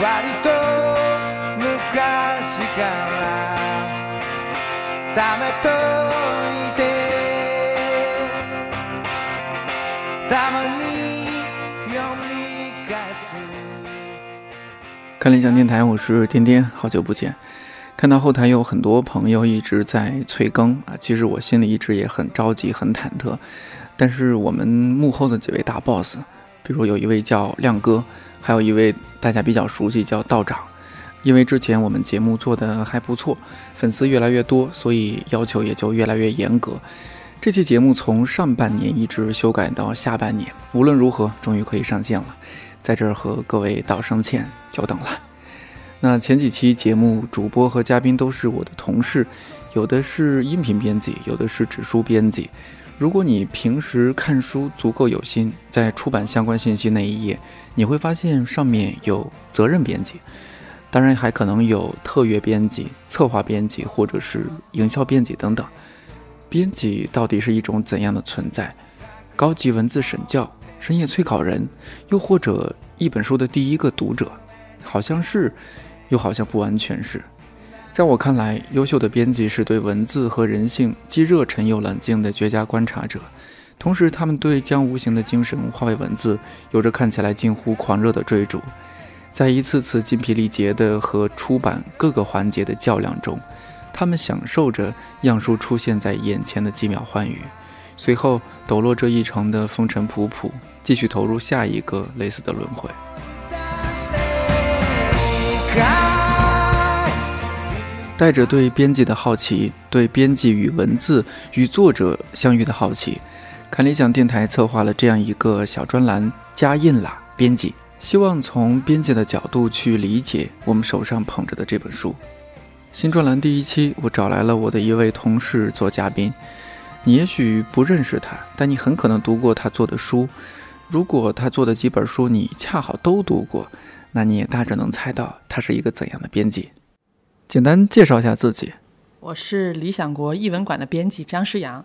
割と昔から貯めといてたまに読み返す看理想电台，我是颠颠，好久不见。看到后台有很多朋友一直在催更啊，其实我心里一直也很着急、很忐忑。但是我们幕后的几位大 boss，比如有一位叫亮哥， 还有一位大家比较熟悉叫道长。因为之前我们节目做的还不错，粉丝越来越多，所以要求也就越来越严格。这期节目从上半年一直修改到下半年，无论如何，终于可以上线了。在这儿和各位道声歉，久等了。那前几期节目主播和嘉宾都是我的同事，有的是音频编辑，有的是指书编辑。如果你平时看书足够有心，在出版相关信息那一页，你会发现上面有责任编辑，当然还可能有特约编辑、策划编辑或者是营销编辑等等。编辑到底是一种怎样的存在？高级文字审教、深夜催稿人，又或者一本书的第一个读者？好像是。又好像不完全是，在我看来，优秀的编辑是对文字和人性既热忱又冷静的绝佳观察者，同时他们对将无形的精神化为文字有着看起来近乎狂热的追逐，在一次次精疲力竭的和出版各个环节的较量中，他们享受着样书出现在眼前的几秒欢愉，随后抖落这一程的风尘仆仆，继续投入下一个类似的轮回。带着对编辑的好奇，对编辑与文字与作者相遇的好奇，看理想电台策划了这样一个小专栏“加印啦编辑”，希望从编辑的角度去理解我们手上捧着的这本书。新专栏第一期，我找来了我的一位同事做嘉宾。你也许不认识他，但你很可能读过他做的书。如果他做的几本书你恰好都读过，那你也大致能猜到他是一个怎样的编辑。简单介绍一下自己。我是理想国译文馆的编辑张诗阳。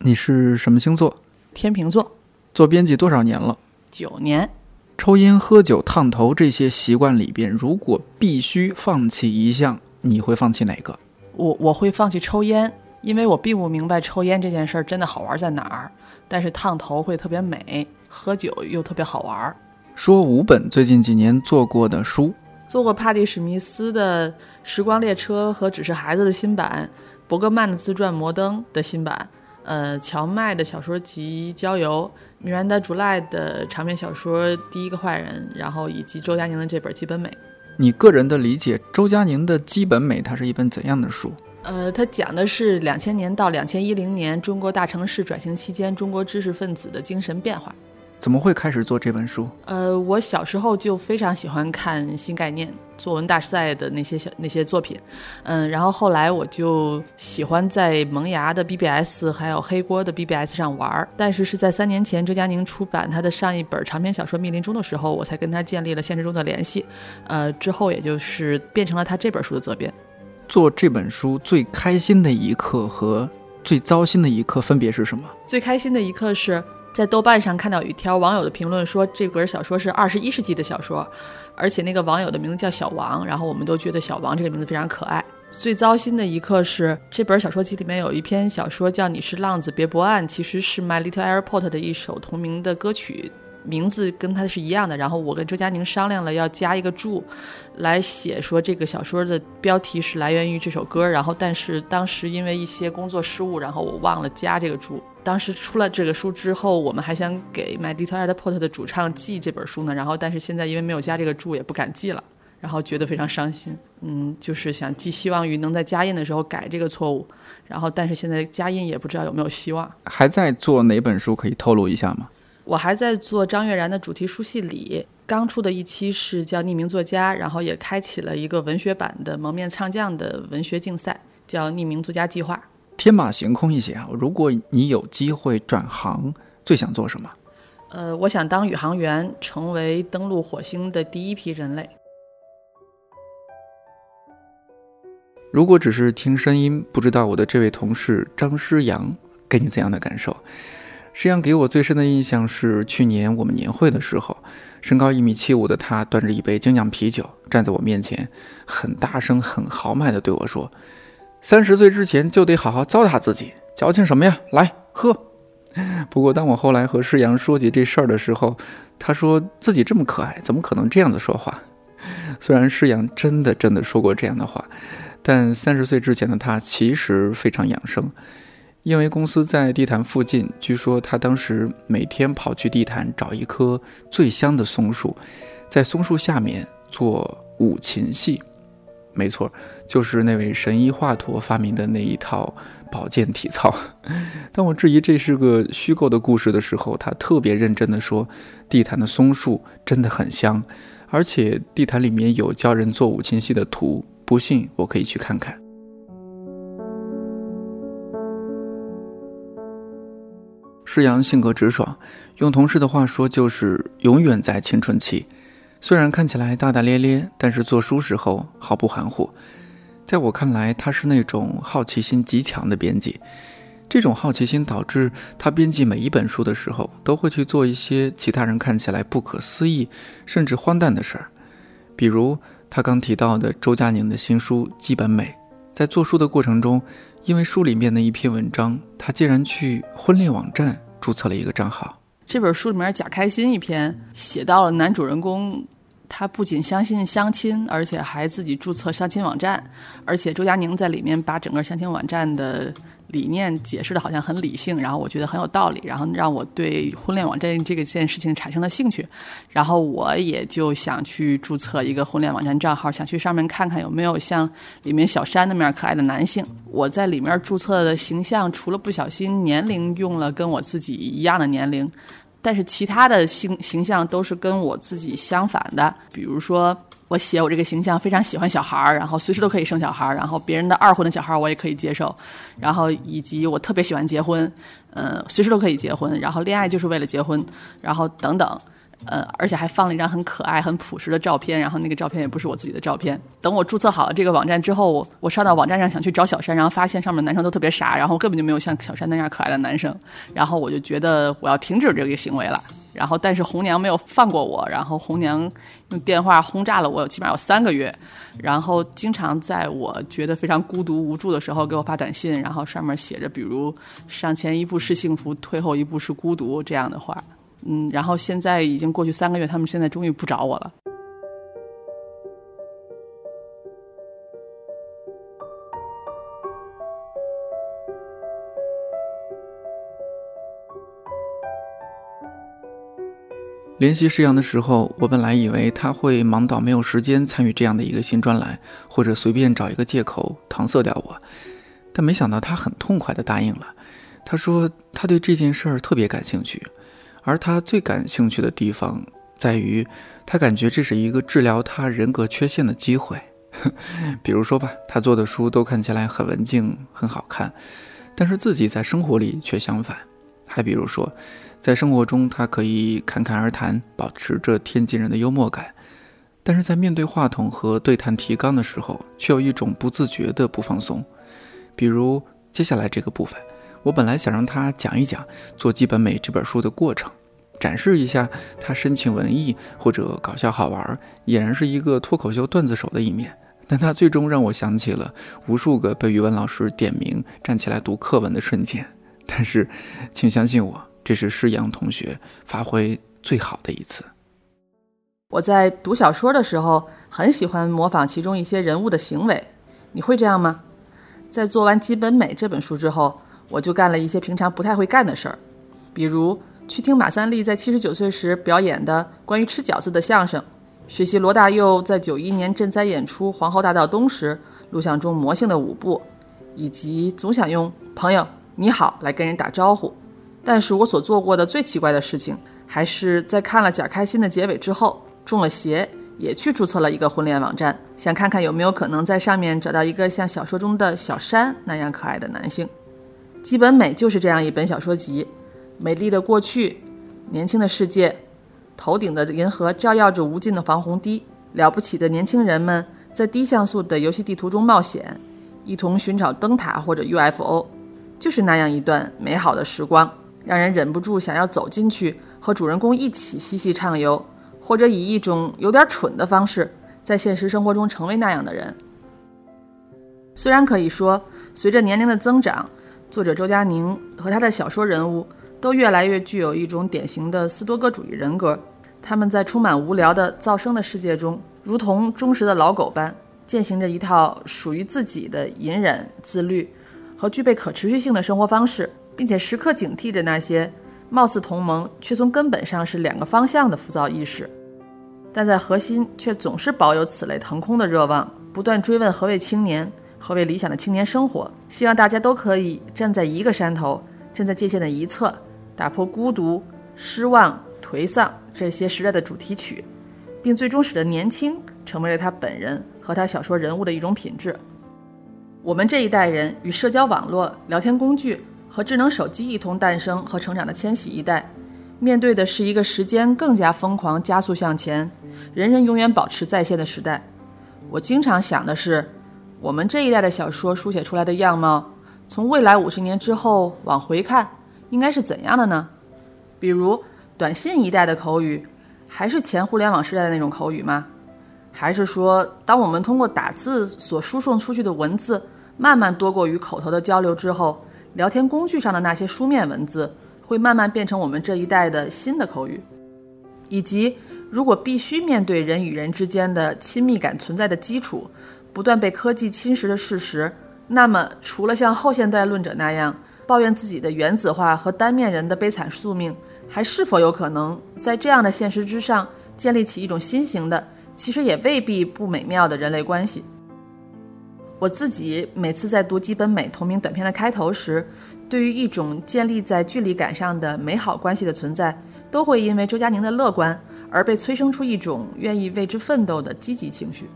你是什么星座？天秤座。做编辑多少年了？九年。抽烟、喝酒、烫头这些习惯里边，如果必须放弃一项，你会放弃哪个？我我会放弃抽烟，因为我并不明白抽烟这件事儿真的好玩在哪儿。但是烫头会特别美，喝酒又特别好玩。说五本最近几年做过的书。做过帕蒂·史密斯的《时光列车》和《只是孩子》的新版，伯格曼的自传《摩登》的新版，呃，乔麦的小说集《郊游》，米兰达·朱赖的长篇小说《第一个坏人》，然后以及周佳宁的这本《基本美》。你个人的理解，周佳宁的《基本美》它是一本怎样的书？呃，它讲的是两千年到两千一零年中国大城市转型期间中国知识分子的精神变化。怎么会开始做这本书？呃，我小时候就非常喜欢看新概念作文大赛的那些小那些作品，嗯，然后后来我就喜欢在萌芽的 BBS 还有黑锅的 BBS 上玩，但是是在三年前周佳宁出版他的上一本长篇小说《密林中》的时候，我才跟他建立了现实中的联系，呃，之后也就是变成了他这本书的责编。做这本书最开心的一刻和最糟心的一刻分别是什么？最开心的一刻是。在豆瓣上看到有一条网友的评论说，这本小说是二十一世纪的小说，而且那个网友的名字叫小王，然后我们都觉得小王这个名字非常可爱。最糟心的一刻是，这本小说集里面有一篇小说叫《你是浪子别泊岸》，其实是 My Little Airport 的一首同名的歌曲。名字跟它是一样的，然后我跟周佳宁商量了，要加一个注，来写说这个小说的标题是来源于这首歌，然后但是当时因为一些工作失误，然后我忘了加这个注。当时出了这个书之后，我们还想给 My Little Airport 的主唱寄这本书呢，然后但是现在因为没有加这个注，也不敢寄了，然后觉得非常伤心。嗯，就是想寄希望于能在加印的时候改这个错误，然后但是现在加印也不知道有没有希望。还在做哪本书？可以透露一下吗？我还在做张悦然的主题书系里，刚出的一期是叫匿名作家，然后也开启了一个文学版的蒙面唱将的文学竞赛，叫匿名作家计划。天马行空一些啊，如果你有机会转行，最想做什么？呃，我想当宇航员，成为登陆火星的第一批人类。如果只是听声音，不知道我的这位同事张诗阳给你怎样的感受？诗阳给我最深的印象是去年我们年会的时候，身高一米七五的他端着一杯精酿啤酒站在我面前，很大声、很豪迈地对我说：“三十岁之前就得好好糟蹋自己，矫情什么呀？来喝。”不过当我后来和施阳说起这事儿的时候，他说自己这么可爱，怎么可能这样子说话？虽然施阳真的真的说过这样的话，但三十岁之前的他其实非常养生。因为公司在地坛附近，据说他当时每天跑去地坛找一棵最香的松树，在松树下面做五禽戏。没错，就是那位神医华佗发明的那一套保健体操。当我质疑这是个虚构的故事的时候，他特别认真地说：“地坛的松树真的很香，而且地坛里面有教人做五禽戏的图，不信我可以去看看。”施阳性格直爽，用同事的话说就是永远在青春期。虽然看起来大大咧咧，但是做书时候毫不含糊。在我看来，他是那种好奇心极强的编辑。这种好奇心导致他编辑每一本书的时候，都会去做一些其他人看起来不可思议甚至荒诞的事儿。比如他刚提到的周佳宁的新书《基本美》，在做书的过程中，因为书里面的一篇文章，他竟然去婚恋网站。注册了一个账号。这本书里面贾开心一篇写到了男主人公，他不仅相信相亲，而且还自己注册相亲网站，而且周佳宁在里面把整个相亲网站的。理念解释的好像很理性，然后我觉得很有道理，然后让我对婚恋网站这个件事情产生了兴趣，然后我也就想去注册一个婚恋网站账号，想去上面看看有没有像里面小山那么样可爱的男性。我在里面注册的形象，除了不小心年龄用了跟我自己一样的年龄，但是其他的形形象都是跟我自己相反的，比如说。我写我这个形象非常喜欢小孩儿，然后随时都可以生小孩儿，然后别人的二婚的小孩儿我也可以接受，然后以及我特别喜欢结婚，嗯，随时都可以结婚，然后恋爱就是为了结婚，然后等等，呃，而且还放了一张很可爱、很朴实的照片，然后那个照片也不是我自己的照片。等我注册好了这个网站之后，我上到网站上想去找小山，然后发现上面男生都特别傻，然后根本就没有像小山那样可爱的男生，然后我就觉得我要停止这个行为了。然后，但是红娘没有放过我，然后红娘用电话轰炸了我，起码有三个月，然后经常在我觉得非常孤独无助的时候给我发短信，然后上面写着比如“上前一步是幸福，退后一步是孤独”这样的话，嗯，然后现在已经过去三个月，他们现在终于不找我了。联系施阳的时候，我本来以为他会忙到没有时间参与这样的一个新专栏，或者随便找一个借口搪塞掉我，但没想到他很痛快地答应了。他说他对这件事儿特别感兴趣，而他最感兴趣的地方在于，他感觉这是一个治疗他人格缺陷的机会。比如说吧，他做的书都看起来很文静、很好看，但是自己在生活里却相反。还比如说。在生活中，他可以侃侃而谈，保持着天津人的幽默感；但是在面对话筒和对谈提纲的时候，却有一种不自觉的不放松。比如接下来这个部分，我本来想让他讲一讲做《基本美》这本书的过程，展示一下他深情文艺或者搞笑好玩，俨然是一个脱口秀段子手的一面。但他最终让我想起了无数个被语文老师点名站起来读课文的瞬间。但是，请相信我。这是施阳同学发挥最好的一次。我在读小说的时候，很喜欢模仿其中一些人物的行为。你会这样吗？在做完《基本美》这本书之后，我就干了一些平常不太会干的事儿，比如去听马三立在七十九岁时表演的关于吃饺子的相声，学习罗大佑在九一年赈灾演出《皇后大道东》时录像中魔性的舞步，以及总想用“朋友你好”来跟人打招呼。但是我所做过的最奇怪的事情，还是在看了贾开心的结尾之后中了邪，也去注册了一个婚恋网站，想看看有没有可能在上面找到一个像小说中的小山那样可爱的男性。基本美就是这样一本小说集，美丽的过去，年轻的世界，头顶的银河照耀着无尽的防洪堤，了不起的年轻人们在低像素的游戏地图中冒险，一同寻找灯塔或者 UFO，就是那样一段美好的时光。让人忍不住想要走进去和主人公一起嬉戏畅游，或者以一种有点蠢的方式，在现实生活中成为那样的人。虽然可以说，随着年龄的增长，作者周佳宁和他的小说人物都越来越具有一种典型的斯多葛主义人格。他们在充满无聊的噪声的世界中，如同忠实的老狗般，践行着一套属于自己的隐忍、自律和具备可持续性的生活方式，并且时刻警惕着那些貌似同盟却从根本上是两个方向的浮躁意识，但在核心却总是保有此类腾空的热望，不断追问何为青年，何为理想的青年生活，希望大家都可以站在一个山头，站在界限的一侧，打破孤独、失望。颓丧这些时代的主题曲，并最终使得年轻成为了他本人和他小说人物的一种品质。我们这一代人与社交网络、聊天工具和智能手机一同诞生和成长的千禧一代，面对的是一个时间更加疯狂、加速向前、人人永远保持在线的时代。我经常想的是，我们这一代的小说书写出来的样貌，从未来五十年之后往回看，应该是怎样的呢？比如。短信一代的口语，还是前互联网时代的那种口语吗？还是说，当我们通过打字所输送出去的文字慢慢多过于口头的交流之后，聊天工具上的那些书面文字会慢慢变成我们这一代的新的口语？以及，如果必须面对人与人之间的亲密感存在的基础不断被科技侵蚀的事实，那么，除了像后现代论者那样抱怨自己的原子化和单面人的悲惨宿命，还是否有可能在这样的现实之上建立起一种新型的，其实也未必不美妙的人类关系？我自己每次在读吉本美同名短片的开头时，对于一种建立在距离感上的美好关系的存在，都会因为周佳宁的乐观而被催生出一种愿意为之奋斗的积极情绪。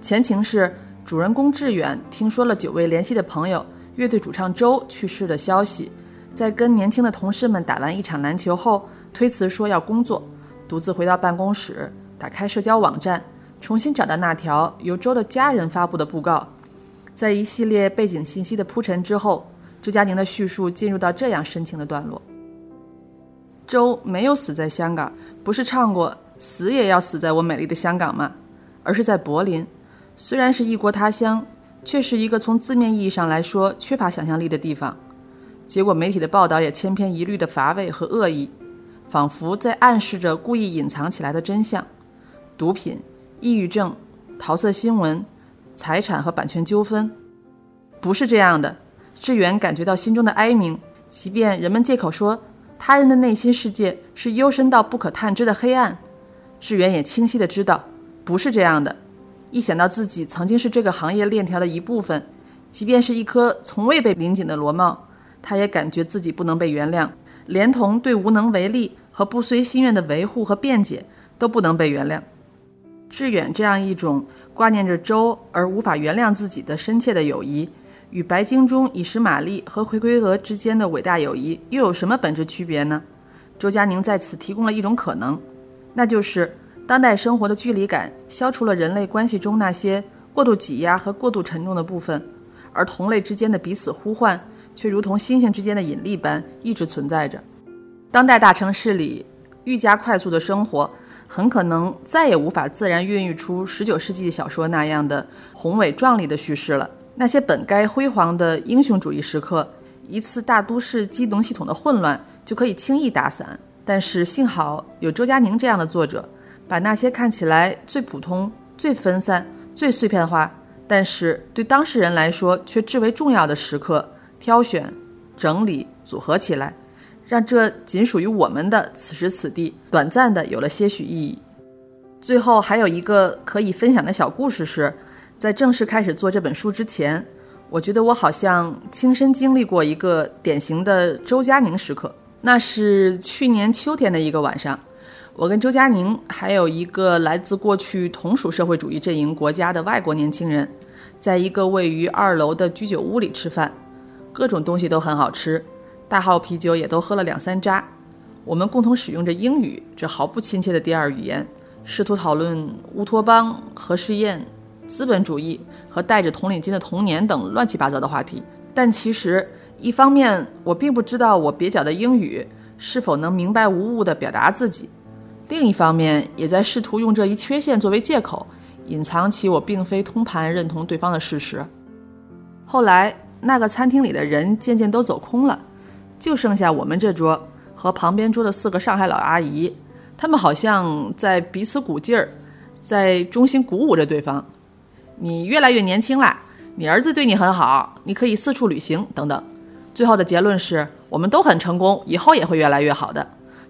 前情是主人公志远听说了久未联系的朋友乐队主唱周去世的消息。在跟年轻的同事们打完一场篮球后，推辞说要工作，独自回到办公室，打开社交网站，重新找到那条由周的家人发布的布告。在一系列背景信息的铺陈之后，周佳宁的叙述进入到这样深情的段落：周没有死在香港，不是唱过“死也要死在我美丽的香港”吗？而是在柏林，虽然是异国他乡，却是一个从字面意义上来说缺乏想象力的地方。结果媒体的报道也千篇一律的乏味和恶意，仿佛在暗示着故意隐藏起来的真相：毒品、抑郁症、桃色新闻、财产和版权纠纷。不是这样的。志远感觉到心中的哀鸣，即便人们借口说他人的内心世界是幽深到不可探知的黑暗，志远也清晰的知道不是这样的。一想到自己曾经是这个行业链条的一部分，即便是一颗从未被拧紧的螺帽。他也感觉自己不能被原谅，连同对无能为力和不遂心愿的维护和辩解都不能被原谅。志远这样一种挂念着周而无法原谅自己的深切的友谊，与白鲸中以实玛丽和回归蛾之间的伟大友谊又有什么本质区别呢？周佳宁在此提供了一种可能，那就是当代生活的距离感消除了人类关系中那些过度挤压和过度沉重的部分，而同类之间的彼此呼唤。却如同星星之间的引力般一直存在着。当代大城市里愈加快速的生活，很可能再也无法自然孕育出19世纪小说那样的宏伟壮丽的叙事了。那些本该辉煌的英雄主义时刻，一次大都市机能系统的混乱就可以轻易打散。但是幸好有周佳宁这样的作者，把那些看起来最普通、最分散、最碎片化，但是对当事人来说却至为重要的时刻。挑选、整理、组合起来，让这仅属于我们的此时此地短暂的有了些许意义。最后还有一个可以分享的小故事是，在正式开始做这本书之前，我觉得我好像亲身经历过一个典型的周佳宁时刻。那是去年秋天的一个晚上，我跟周佳宁还有一个来自过去同属社会主义阵营国家的外国年轻人，在一个位于二楼的居酒屋里吃饭。各种东西都很好吃，大号啤酒也都喝了两三扎。我们共同使用着英语这毫不亲切的第二语言，试图讨论乌托邦、核试验、资本主义和戴着铜领巾的童年等乱七八糟的话题。但其实一方面，我并不知道我蹩脚的英语是否能明白无误地表达自己；另一方面，也在试图用这一缺陷作为借口，隐藏起我并非通盘认同对方的事实。后来，那个餐厅里的人渐渐都走空了，就剩下我们这桌和旁边桌的四个上海老阿姨，他们好像在彼此鼓劲儿，在衷心鼓舞着对方：“你越来越年轻啦，你儿子对你很好，你可以四处旅行，等等。”最后的结论是我们都很成功，以后也会越来越好的。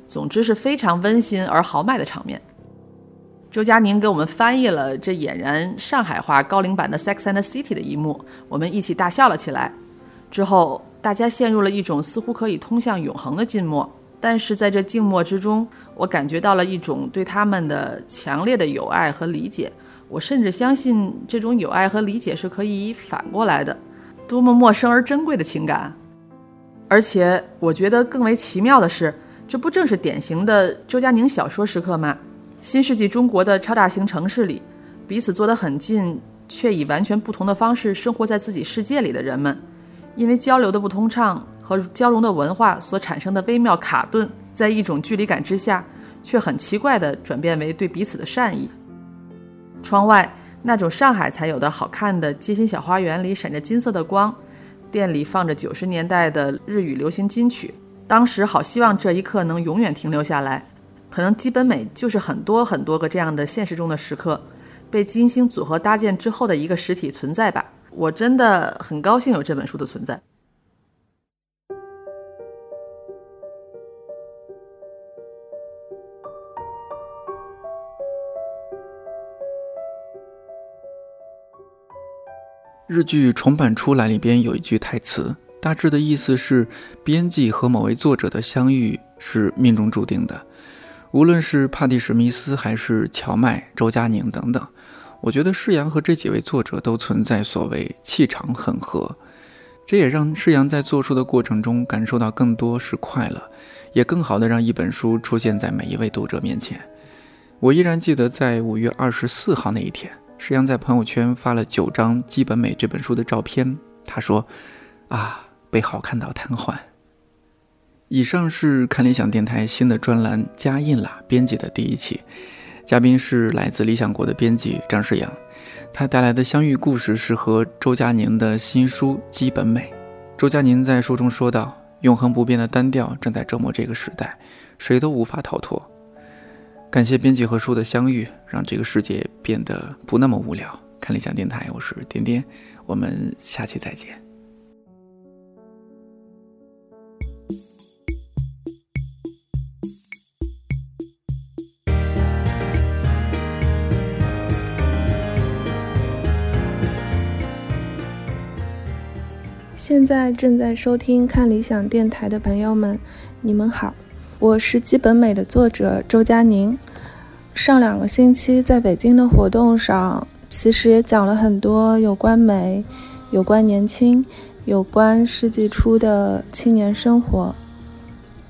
总之是非常温馨而豪迈的场面。周佳宁给我们翻译了这俨然上海话高龄版的《Sex and the City》的一幕，我们一起大笑了起来。之后，大家陷入了一种似乎可以通向永恒的静默。但是在这静默之中，我感觉到了一种对他们的强烈的友爱和理解。我甚至相信这种友爱和理解是可以反过来的。多么陌生而珍贵的情感！而且我觉得更为奇妙的是，这不正是典型的周佳宁小说时刻吗？新世纪中国的超大型城市里，彼此坐得很近，却以完全不同的方式生活在自己世界里的人们，因为交流的不通畅和交融的文化所产生的微妙卡顿，在一种距离感之下，却很奇怪地转变为对彼此的善意。窗外那种上海才有的好看的街心小花园里闪着金色的光。店里放着九十年代的日语流行金曲，当时好希望这一刻能永远停留下来。可能基本美就是很多很多个这样的现实中的时刻，被金星组合搭建之后的一个实体存在吧。我真的很高兴有这本书的存在。日剧重版出来里边有一句台词，大致的意思是：编辑和某位作者的相遇是命中注定的。无论是帕蒂·史密斯，还是乔麦、周佳宁等等，我觉得世阳和这几位作者都存在所谓气场很合，这也让世阳在做书的过程中感受到更多是快乐，也更好的让一本书出现在每一位读者面前。我依然记得在五月二十四号那一天。石阳在朋友圈发了九张基本美这本书的照片。他说：“啊，被好看到瘫痪。”以上是看理想电台新的专栏加印啦编辑的第一期，嘉宾是来自理想国的编辑张世阳。他带来的相遇故事是和周佳宁的新书《基本美》。周佳宁在书中说道：“永恒不变的单调正在折磨这个时代，谁都无法逃脱。”感谢编辑和书的相遇，让这个世界变得不那么无聊。看理想电台，我是点点，我们下期再见。现在正在收听看理想电台的朋友们，你们好。我是基本美的作者周佳宁。上两个星期在北京的活动上，其实也讲了很多有关美、有关年轻、有关世纪初的青年生活。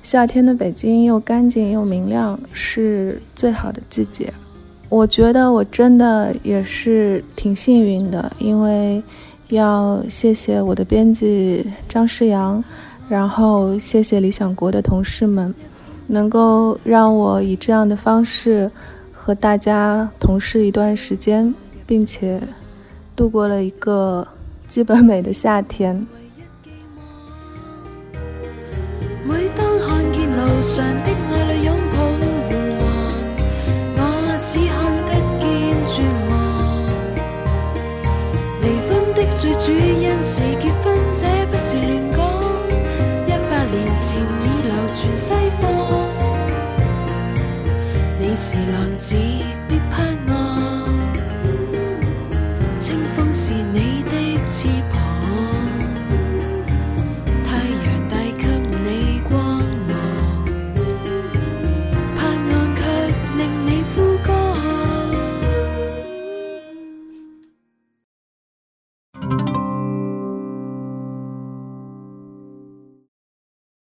夏天的北京又干净又明亮，是最好的季节。我觉得我真的也是挺幸运的，因为要谢谢我的编辑张世阳，然后谢谢理想国的同事们。能够让我以这样的方式和大家同事一段时间，并且度过了一个基本美的夏天。每当看见路上最主因是结婚，这不是乱讲。一百年前已流传西方。你是浪子，